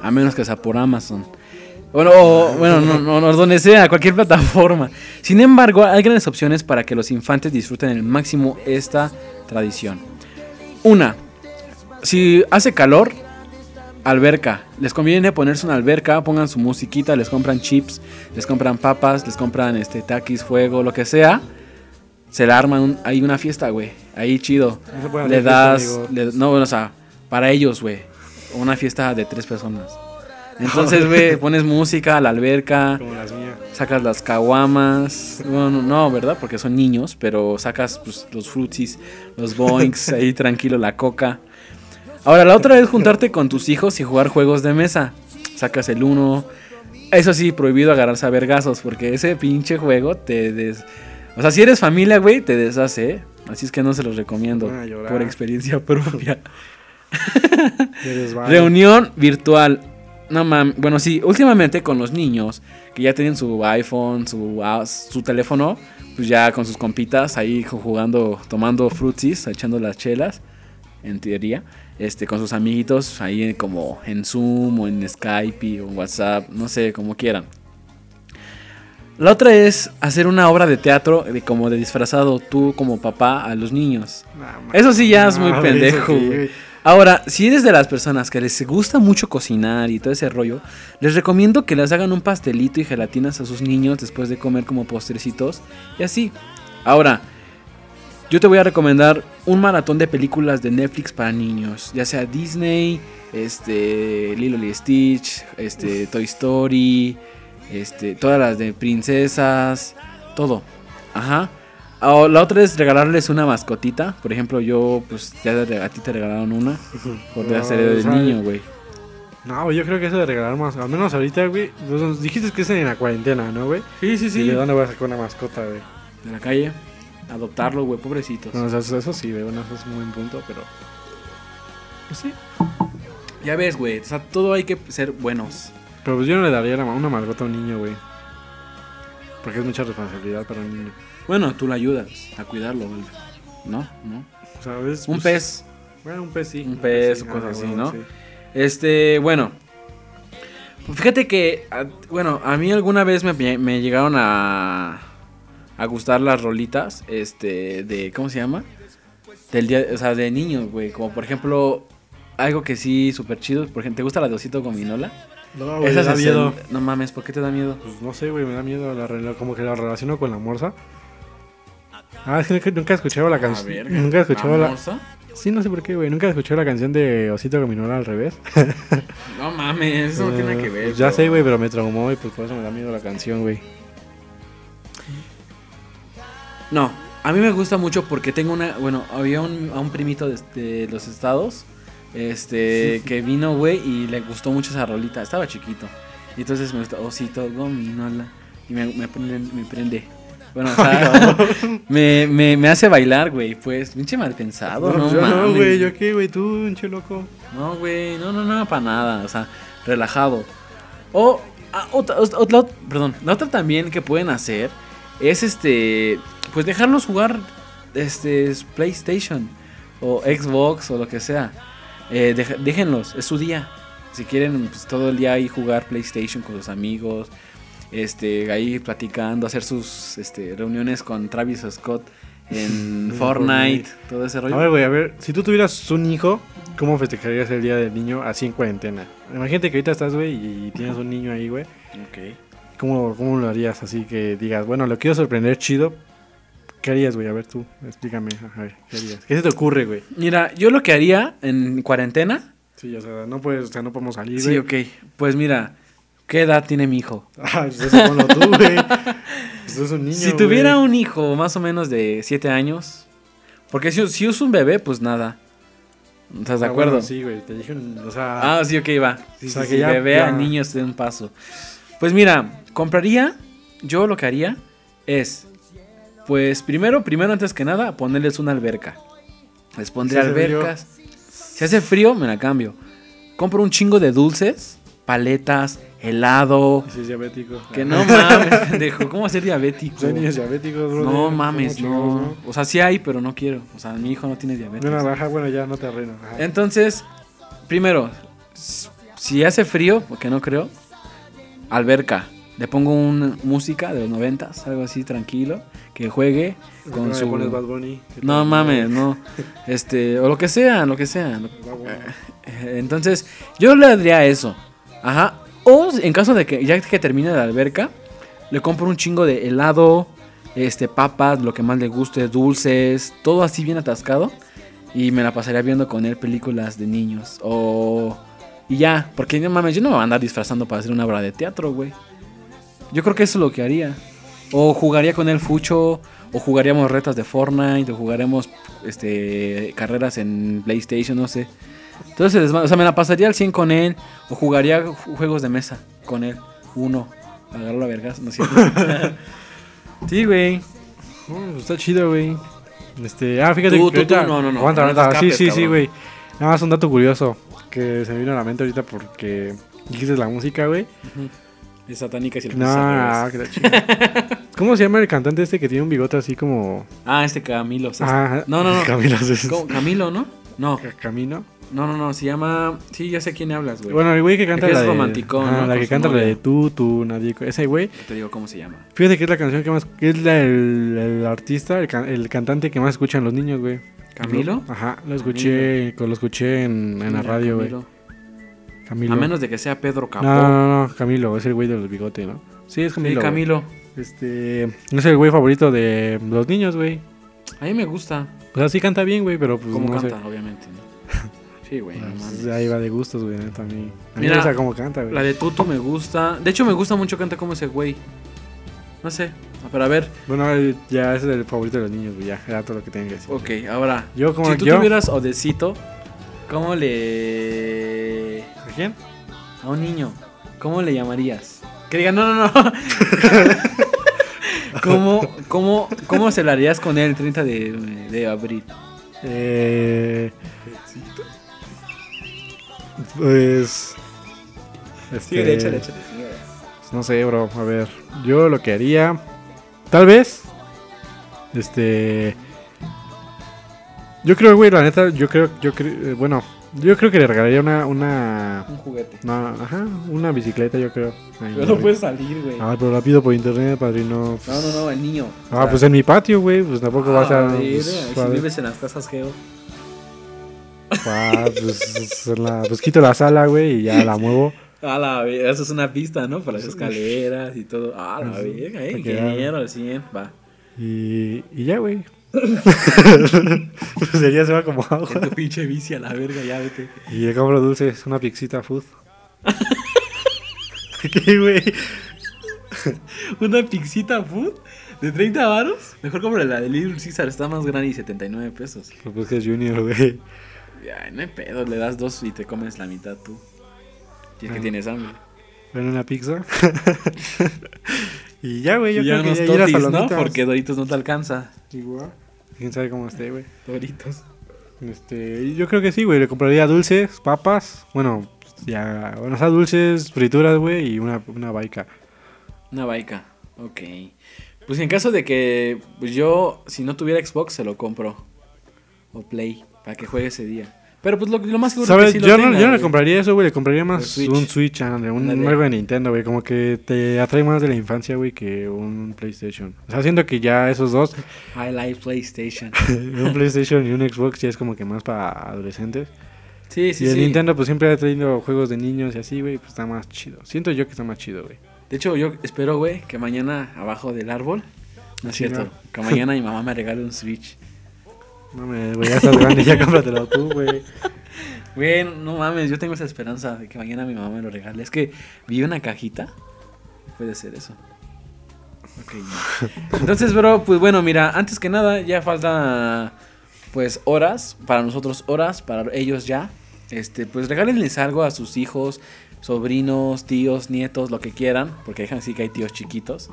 A menos que sea por Amazon. Bueno, o- bueno, no, no, no, donde sea, cualquier *laughs* plataforma. Sin embargo, hay grandes opciones para que los infantes disfruten al máximo esta tradición. Una, si hace calor, alberca. Les conviene ponerse una alberca, pongan su musiquita, les compran chips, les compran papas, les compran este taquis, fuego, lo que sea. Se la arman un- ahí una fiesta, güey. Ahí chido. No Le das, le- no, bueno, o sea, para ellos, güey. Una fiesta de tres personas. *laughs* Entonces, güey, pones música a la alberca, Como las mías. sacas las caguamas. Bueno, no, no, ¿verdad? Porque son niños, pero sacas pues, los frutsis, los boinks, *laughs* ahí tranquilo, la coca. Ahora, la otra es juntarte con tus hijos y jugar juegos de mesa. Sacas el uno. Eso sí, prohibido agarrarse a vergazos, porque ese pinche juego te des... O sea, si eres familia, güey, te deshace, ¿eh? Así es que no se los recomiendo. Por experiencia propia. Reunión virtual. No mames. Bueno, sí, últimamente con los niños que ya tienen su iPhone, su, su teléfono, pues ya con sus compitas ahí ju- jugando, tomando frutsis, echando las chelas, en teoría, este, con sus amiguitos ahí como en Zoom o en Skype o en WhatsApp, no sé, como quieran. La otra es hacer una obra de teatro de como de disfrazado tú como papá a los niños. Eso sí ya es muy No, pendejo, sí. Ahora, si eres de las personas que les gusta mucho cocinar y todo ese rollo, les recomiendo que les hagan un pastelito y gelatinas a sus niños después de comer como postrecitos y así. Ahora, yo te voy a recomendar un maratón de películas de Netflix para niños, ya sea Disney, este, Lilo y Stitch, este, Toy Story, este, todas las de princesas, todo. Ajá. O la otra es regalarles una mascotita. Por ejemplo, yo, pues ya a ti te regalaron una. Por No, hacer el niño, güey. No, yo creo que eso de regalar más, al menos ahorita, güey, pues, dijiste que es en la cuarentena, ¿no, güey? Sí, sí, ¿Y de dónde voy a sacar una mascota, güey? De la calle. Adoptarlo, güey, pobrecitos. O sea, eso, eso sí, güey, bueno, eso es un buen punto, pero... Pues sí. Ya ves, güey, o sea, todo hay que ser buenos. Pero pues yo no le daría una mascota a un niño, güey. Porque es mucha responsabilidad para un niño. Bueno, tú le ayudas a cuidarlo, güey. ¿No? ¿No? ¿Sabes? Un Pues, pez. Bueno, un pez sí. Un pez o sí, cosas ah, así, ¿no? sí. Este, bueno. Pues fíjate que, a- bueno, a mí alguna vez me, me llegaron a, a gustar las rolitas, este, de, ¿cómo se llama? Del día, o sea, de niños, güey. Como por ejemplo, algo que sí, súper chido. Por ejemplo, ¿te gusta la de Osito Gominola? No, güey, me da es miedo. el- no mames, ¿por qué te da miedo? Pues no sé, güey, me da miedo. La, como que la relaciono con la morsa. Ah, es que nunca, he escuchado la A canción. Nunca he escuchado la. morsa? Sí, no sé por qué, güey. Nunca he escuchado la canción de Osito Gominola al revés. No mames, eso no tiene que Eh, ver. pues ya sé, güey, pero me traumó y pues por eso me da miedo la canción, güey. No, a mí me gusta mucho porque tengo una, bueno, había un, a un primito de, de los estados, este, que vino, güey, y le gustó mucho esa rolita, estaba chiquito. Y entonces me gusta, osito, gominola, y me, me, prende, me prende. Bueno, o sea, *laughs* me, me, me hace bailar, güey, pues, pinche mal pensado, no, yo no, güey. ¿Yo qué, güey? Tú, un loco. No, güey, no, no, no, para nada, o sea, relajado. O, ah, otra, otra- otra- perdón, la otra también que pueden hacer es este, pues dejarlos jugar, este, PlayStation o Xbox o lo que sea. Eh, déjenlos, es su día. Si quieren, pues todo el día ahí jugar PlayStation con los amigos, este, ahí platicando, hacer sus, este, reuniones con Travis Scott en *laughs* Fortnite, todo ese rollo. A ver, güey, a ver. Si tú tuvieras un hijo, ¿cómo festejarías el día del niño así en cuarentena? Imagínate que ahorita estás, güey, y tienes un niño ahí, güey. Ok. ¿Cómo, ¿Cómo lo harías? Así que digas, bueno, lo quiero sorprender chido. ¿Qué harías, güey? A ver tú, explícame. A ver, ¿qué harías? ¿Qué se te ocurre, güey? Mira, yo lo que haría en cuarentena. Sí, o sea, no puedes, o sea, no podemos salir, Sí, güey. ok. Pues mira, ¿qué edad tiene mi hijo? *laughs* Ah, pues eso ponlo tú, güey. Pues es un niño, si tuviera güey. un hijo más o menos de 7 años. Porque si, si es un bebé, pues nada. ¿Estás de Ah, acuerdo? bueno, sí, güey, te dije, o sea... Ah, sí, ok, va. Sí, O sea, sí, que sí, ya- bebé ya- a niños de un paso. Pues mira, compraría. Yo lo que haría es. Pues primero, primero antes que nada, ponerles una alberca. Les pondré Si hace albercas. Si hace frío, me la cambio. Compro un chingo de dulces, paletas, helado. Si es diabético. Que Ah. no *laughs* mames, pendejo. ¿Cómo ser diabético? Hay niños diabéticos, bro. No mames, ¿Cómo no. O sea, sí hay, pero no quiero. O sea, mi hijo no tiene diabetes. una baja, bueno, ya no te arruino. Ajá. Entonces, primero, si hace frío, porque no creo, alberca. Le pongo una música de los noventas, algo así tranquilo, que juegue ¿Por qué con no su... Bad Bunny? ¿Qué No mames, no. Este, o lo que sea, lo que sea. eh, Entonces, yo le daría eso. Ajá. O en caso de que ya que termine la alberca, le compro un chingo de helado, este, papas, lo que más le guste, dulces, todo así bien atascado. Y me la pasaría viendo con él películas de niños. O. Y ya, porque no mames, yo no me voy a andar disfrazando para hacer una obra de teatro, güey. Yo creo que eso es lo que haría. O jugaría con él fucho, o jugaríamos retas de Fortnite, o jugaremos este, carreras en PlayStation, no sé. Entonces, o sea, me la pasaría al 100 con él, o jugaría ju- juegos de mesa con él. Uno, agarro la vergas, no es cierto. *laughs* sí, güey. Oh, pues está chido, güey. Este, ah, fíjate Tú, que tú, tú, ahorita- no, no, no, Aguanta, no te aguanta. Sí, escapes, sí, sí, güey. Nada más un dato curioso que se me vino a la mente ahorita porque dijiste la música, güey. Es satánica y No, no, que la. *laughs* ¿Cómo se llama el cantante este que tiene un bigote así como. Ah, este Camilo. Sesto. Ah, no, no, no. *laughs* Camilo. Camilo, ¿no? No, Ca- Camino. no, no, no, se llama... Sí, ya sé quién hablas, güey. Bueno, el güey que canta que la es de. romanticón, ¿no? La que canta la de tú, tú, nadie. Ese güey. Te digo cómo se llama. Fíjate que es la canción que más. Es la, el, el artista, el, can- el cantante que más escuchan los niños, güey. ¿Camilo? Ajá, lo escuché, lo escuché en, en la radio, güey. Camilo. Camilo. A menos de que sea Pedro Capó. No, no, no, Camilo, es el güey de los bigotes, ¿no? Sí, es Sí, Camilo. güey. Camilo. Este, es el güey favorito de los niños, güey. A mí me gusta O sea, sí canta bien, güey, pero pues cómo no canta, sé. obviamente. ¿no? *laughs* Sí, güey. no Pues, ahí va de gustos, güey, a mí. A mí Mira, me gusta cómo canta, güey. La de Tutu me gusta. De hecho, me gusta mucho canta como ese güey. No sé. Pero a ver. Bueno, ya ese es el favorito de los niños, güey, ya, era todo lo que tenía que decir. Ok, ahora. Yo como Si tú yo... tuvieras Odecito, ¿cómo le. ¿A quién? A un niño, ¿cómo le llamarías? Que diga, no, no, no. *laughs* ¿Cómo, cómo, cómo celebrarías con él el 30 de, de abril? Eh, pues. Sí, Este, échale, échale. pues, no sé, bro. A ver. Yo lo que haría. Tal vez. Este. Yo creo, güey, la neta. Yo creo. Yo creo. eh, bueno. Yo creo que le regalaría una. Una. Un juguete. una- ajá. Una bicicleta, yo creo. Pero no puedes salir, güey. Ah, pero la pido por internet, padrino. No, no, no, el niño. Ah, O sea, pues en mi patio, güey. Pues tampoco vas a. ah, verga, pues, si padre. vives en las casas geo. Ah, pues, la- pues quito la sala, güey, y ya la muevo. A la verga, eso es una pista, ¿no? Para las escaleras y todo. Ah, la verga, eh. Ingeniero al 100, va. Y, y ya, güey. *laughs* pues sería se va como agua. Tu pinche bici a la verga, ya vete. Y le compro dulces, una pixita food. *laughs* ¿Qué, güey? Una pixita food de 30 varos. Mejor compra la de Little Caesar, está más grande y 79 pesos. Pues que es Junior, güey. Ya, no hay pedo, le das dos y te comes la mitad tú. Si es que Ah. tienes hambre. Ven una pizza. *laughs* y ya, güey, yo y ya creo que unos ya ir a totis, ¿no? Porque Doritos no te alcanza. Igual. Quién sabe cómo esté, güey. Doritos. Este, yo creo que sí, güey. Le compraría dulces, papas. Bueno, ya. Bueno, o sea, dulces, frituras, güey, y una, una baica. Una baica, ok. Pues en caso de que pues yo, si no tuviera Xbox, se lo compro. O Play, para que juegue ese día. Pero pues lo, lo más seguro ¿Sabes? es que sí yo, lo no, tenga, yo no le compraría eso, güey. Le compraría más Switch. un Switch, ándale, un Ándale. algo de Nintendo, güey. Como que te atrae más de la infancia, güey, que un PlayStation. O sea, siento que ya esos dos, *laughs* I like PlayStation. *laughs* un PlayStation y un Xbox, ya es como que más para adolescentes. Sí, sí, y el sí. Nintendo, pues siempre ha traído juegos de niños y así, güey, pues está más chido. Siento yo que está más chido, güey. De hecho, yo espero, güey, que mañana abajo del árbol, no es Sí, cierto, no. que mañana mi mamá me regale un Switch. No me, güey, ya estás grande, ya *laughs* cómpratelo tú, güey. Güey, no mames, yo tengo esa esperanza de que mañana mi mamá me lo regale. Es que vi una cajita. Puede ser eso. Ok, no. *laughs* Entonces, bro, pues bueno, mira, antes que nada, ya falta pues horas, para nosotros horas, para ellos ya. Este, pues regálenles algo a sus hijos, sobrinos, tíos, nietos, lo que quieran, porque dejan así que hay tíos chiquitos.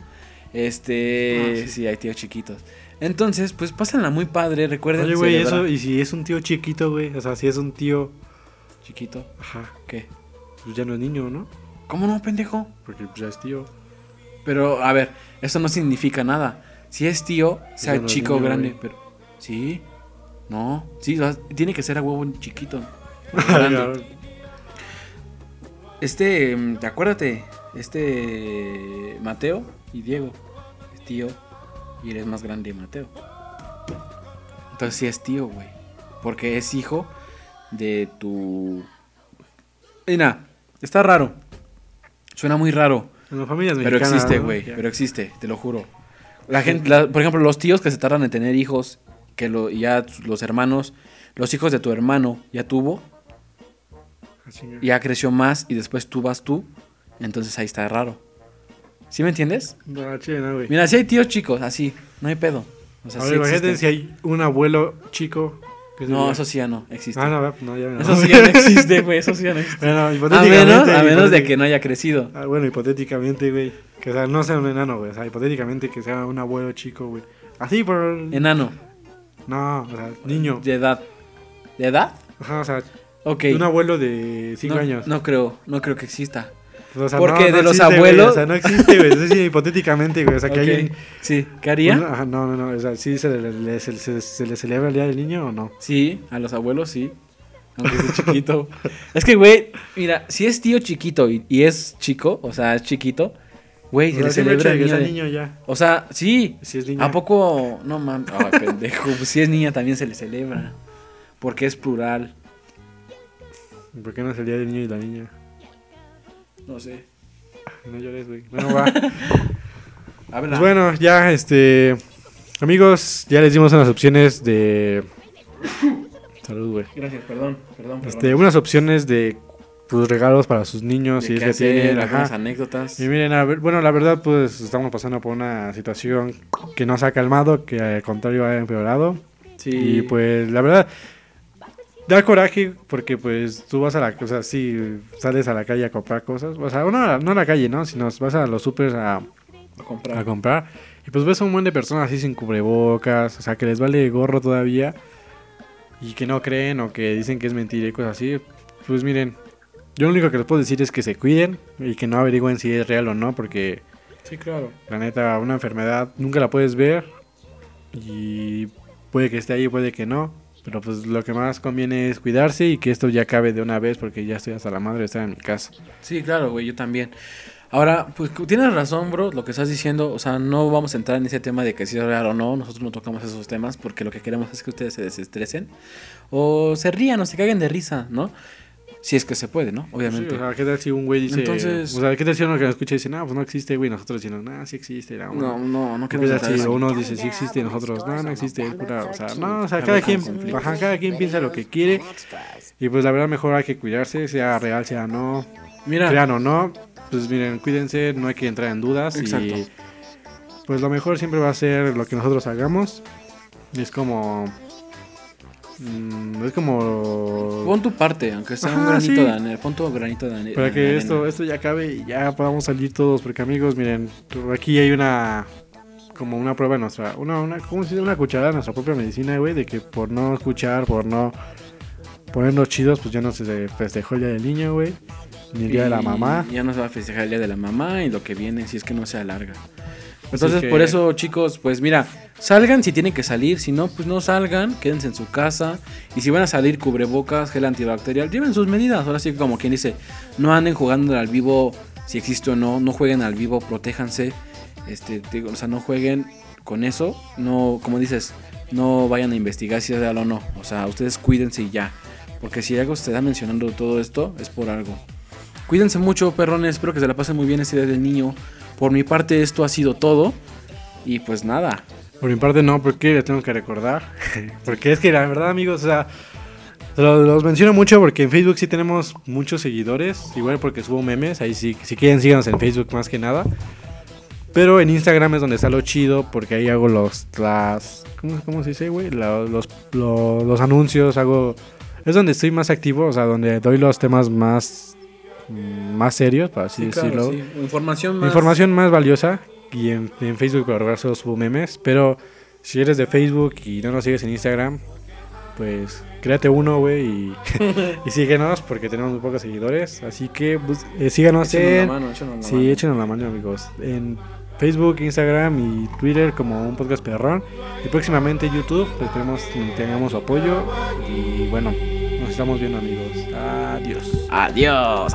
Este, Ah, sí. sí. hay tíos chiquitos. Entonces, pues pásenla muy padre, recuerden Oye, güey, eso, y si es un tío chiquito, güey, o sea, si es un tío, chiquito. ajá, ¿Qué? pues ya no es niño, ¿no? ¿Cómo no, pendejo? Porque pues, ya es tío. Pero, a ver, eso no significa nada. Si es tío, sea no chico o grande, pero. Sí. No. Sí, o sea, tiene que ser a huevo chiquito. *laughs* grande. Este, mm, te acuérdate, este Mateo y Diego tío y eres más grande Mateo. Entonces sí es tío, güey. Porque es hijo de tu... Mira, está raro. Suena muy raro. En las familias Pero existe, güey. Pero existe, te lo juro. La gente, la- por ejemplo, los tíos que se tardan en tener hijos, que lo, ya los hermanos, los hijos de tu hermano ya tuvo, Ah, ya creció más y después tú vas tú, entonces ahí está raro. ¿Sí me entiendes? No, chile, no, güey. Mira, si hay tíos chicos, así, no hay pedo. O sea, A sí ver, imagínate si hay un abuelo chico. ¿qué No, eso sí ya no existe. Ah, no, no, ya no. Eso sí ya no existe, güey, eso sí ya no *laughs* existe. Bueno, A hipotéticamente. menos, a menos de que no haya crecido. Ah, bueno, hipotéticamente, güey. Que o sea, no sea un enano, güey. O sea, hipotéticamente que sea un abuelo chico, güey. Así por. Enano, No, o sea, niño. de edad. ¿De edad? Ajá, o sea, Ok. un abuelo de 5 no, años. No creo, no creo que exista. O sea, porque de los güey. abuelos- O sea, no existe, güey. Eso sí, *laughs* hipotéticamente, güey. O sea, que alguien. Sí, ¿qué haría? no, no, no. O sea, ¿sí se le, le- se, se- se le celebra el día del niño o no? Sí, a los abuelos sí. Aunque sea chiquito. *laughs* es que, güey, mira, si es tío chiquito y, y es chico, o sea, es chiquito, güey, se le celebra el sea de- niño ya. O sea, sí. Si es niño. ¿A poco? No mames. Ay, pendejo. Pues si es niña también se le celebra. Porque es plural. ¿Por qué no es el día del niño y la niña? No sé. No llores, güey. Bueno, va. *laughs* Pues bueno, ya, este. Amigos, ya les dimos unas opciones de. Salud, güey. Gracias, perdón. Perdón, perdón. Este, unas opciones de pues, regalos para sus niños, De si es que hacer, tienen. algunas Ajá. anécdotas. Y miren, a ver, bueno, la verdad, pues estamos pasando por una situación que no se ha calmado, que al contrario ha empeorado. Sí. Y pues, la verdad, da coraje porque pues tú vas a la, o sea, sí, sales a la calle a comprar cosas. O sea, no, a- no a la calle, ¿no? Sino vas a los supers a, a comprar. a comprar. Y pues ves a un buen de personas así sin cubrebocas, o sea, que les vale gorro todavía y que no creen o que dicen que es mentira y cosas así. Pues miren, yo lo único que les puedo decir es que se cuiden y que no averigüen si es real o no, porque Sí, claro. la neta, una enfermedad nunca la puedes ver y puede que esté ahí, puede que no. Pero pues lo que más conviene es cuidarse y que esto ya acabe de una vez porque ya estoy hasta la madre de estar en mi casa. Sí, claro, güey, yo también. Ahora, pues tienes razón, bro, lo que estás diciendo. O sea, no vamos a entrar en ese tema de que si es real o no. Nosotros no tocamos esos temas porque lo que queremos es que ustedes se desestresen o se rían o se caguen de risa, ¿no? Si es que se puede, ¿no? Obviamente. Sí, o sea, ¿qué tal si un güey dice... Entonces- O sea, ¿qué tal si uno que nos escucha dice, no, pues no existe, güey? Nosotros diciendo, no, sí existe. No, no, no, no ¿Qué tal si eso. uno dice, sí existe y nosotros, no, no existe? pura- o sea, no, o sea, cada quien, ajá, cada quien piensa lo que quiere. Y pues la verdad mejor hay que cuidarse, sea real, sea no. Mira, Crean o no, pues miren, cuídense, no hay que entrar en dudas. Exacto. Y pues lo mejor siempre va a ser lo que nosotros hagamos. Es como... mm, es como... pon tu parte, aunque sea un granito sí. de arena. Pon tu granito de arena. Para que arena. esto, esto ya acabe y ya podamos salir todos. Porque amigos, miren, aquí hay una como una prueba de nuestra, una, una, ¿cómo se dice? Una cucharada de nuestra propia medicina, güey, de que por no escuchar, por no ponernos chidos, pues ya no se festejó el día del niño, güey, ni el día de la mamá. Ya no se va a festejar el día de la mamá y lo que viene, si es que no se alarga. Entonces, que- por eso, chicos, pues mira, salgan si tienen que salir, si no, pues no salgan, quédense en su casa. Y si van a salir, cubrebocas, gel antibacterial, lleven sus medidas. Ahora sí, que como quien dice, no anden jugando al vivo, si existe o no, no jueguen al vivo, protéjanse. Este, digo, o sea, no jueguen con eso, no, como dices, no vayan a investigar si es real o no. O sea, ustedes cuídense y ya. Porque si algo se está mencionando todo esto, es por algo. Cuídense mucho, perrones. Espero que se la pasen muy bien este día del niño. Por mi parte, esto ha sido todo. Y pues nada. Por mi parte no, porque les tengo que recordar. *laughs* porque es que la verdad, amigos, o sea, lo- los menciono mucho porque en Facebook sí tenemos muchos seguidores. Igual porque subo memes. Ahí sí, si quieren síganos en Facebook más que nada. Pero en Instagram es donde está lo chido porque ahí hago los las ¿cómo, cómo se dice, güey? Los, los, los anuncios, hago es donde estoy más activo, o sea, donde doy los temas más más serios, para así decirlo. Información más. Información más valiosa. Y en, en Facebook por ahora solo subo memes. Pero si eres de Facebook y no nos sigues en Instagram, pues créate uno, güey. Y, *laughs* y síguenos porque tenemos muy pocos seguidores. Así que pues, eh, síganos Échenos la en. mano, la Sí, mano. échenos la mano, amigos. En Facebook, Instagram y Twitter como un podcast perrón. Y próximamente YouTube. Esperemos que tengamos su apoyo. Y bueno, nos estamos viendo, amigos. Adiós. Adiós.